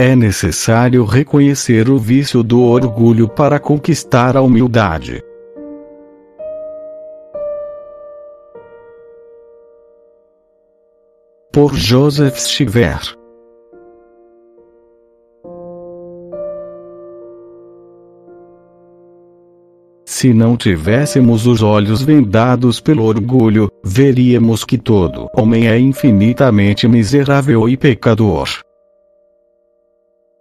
é necessário reconhecer o vício do orgulho para conquistar a humildade. Por Joseph Stiver Se não tivéssemos os olhos vendados pelo orgulho, veríamos que todo homem é infinitamente miserável e pecador.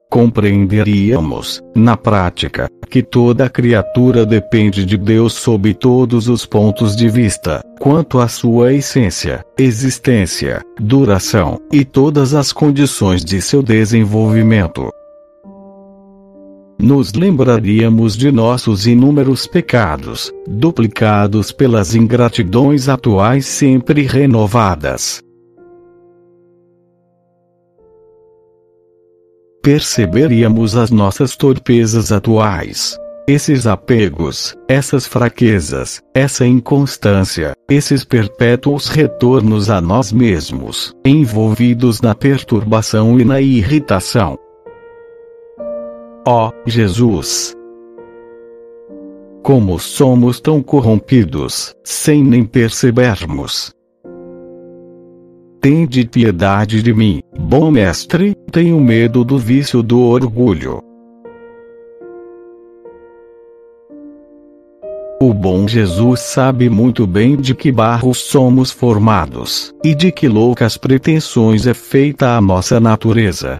Compreenderíamos, na prática, que toda criatura depende de Deus sob todos os pontos de vista, quanto à sua essência, existência, duração e todas as condições de seu desenvolvimento nos lembraríamos de nossos inúmeros pecados, duplicados pelas ingratidões atuais sempre renovadas. Perceberíamos as nossas torpezas atuais. Esses apegos, essas fraquezas, essa inconstância, esses perpétuos retornos a nós mesmos, envolvidos na perturbação e na irritação, Ó oh, Jesus! Como somos tão corrompidos, sem nem percebermos. Tende piedade de mim, bom mestre, tenho medo do vício do orgulho. O bom Jesus sabe muito bem de que barro somos formados, e de que loucas pretensões é feita a nossa natureza.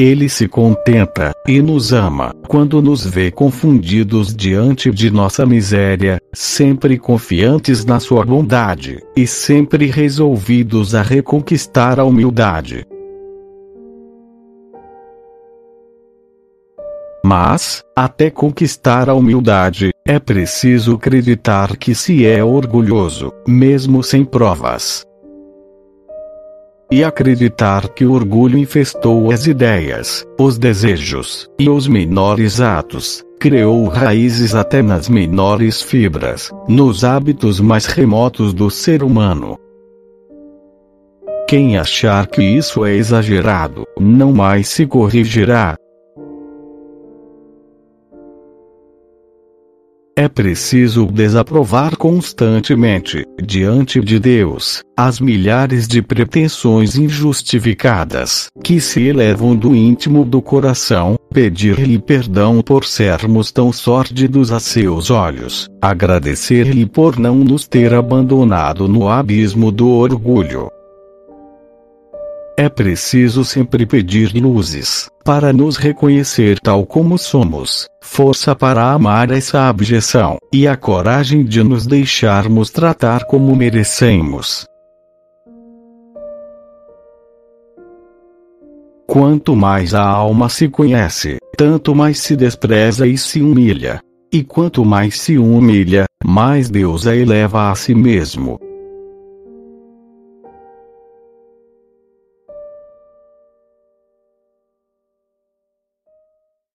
Ele se contenta, e nos ama, quando nos vê confundidos diante de nossa miséria, sempre confiantes na sua bondade, e sempre resolvidos a reconquistar a humildade. Mas, até conquistar a humildade, é preciso acreditar que se é orgulhoso, mesmo sem provas e acreditar que o orgulho infestou as ideias, os desejos e os menores atos, criou raízes até nas menores fibras, nos hábitos mais remotos do ser humano. Quem achar que isso é exagerado, não mais se corrigirá, É preciso desaprovar constantemente, diante de Deus, as milhares de pretensões injustificadas, que se elevam do íntimo do coração, pedir-lhe perdão por sermos tão sórdidos a seus olhos, agradecer-lhe por não nos ter abandonado no abismo do orgulho, é preciso sempre pedir luzes, para nos reconhecer tal como somos, força para amar essa abjeção, e a coragem de nos deixarmos tratar como merecemos. Quanto mais a alma se conhece, tanto mais se despreza e se humilha. E quanto mais se humilha, mais Deus a eleva a si mesmo,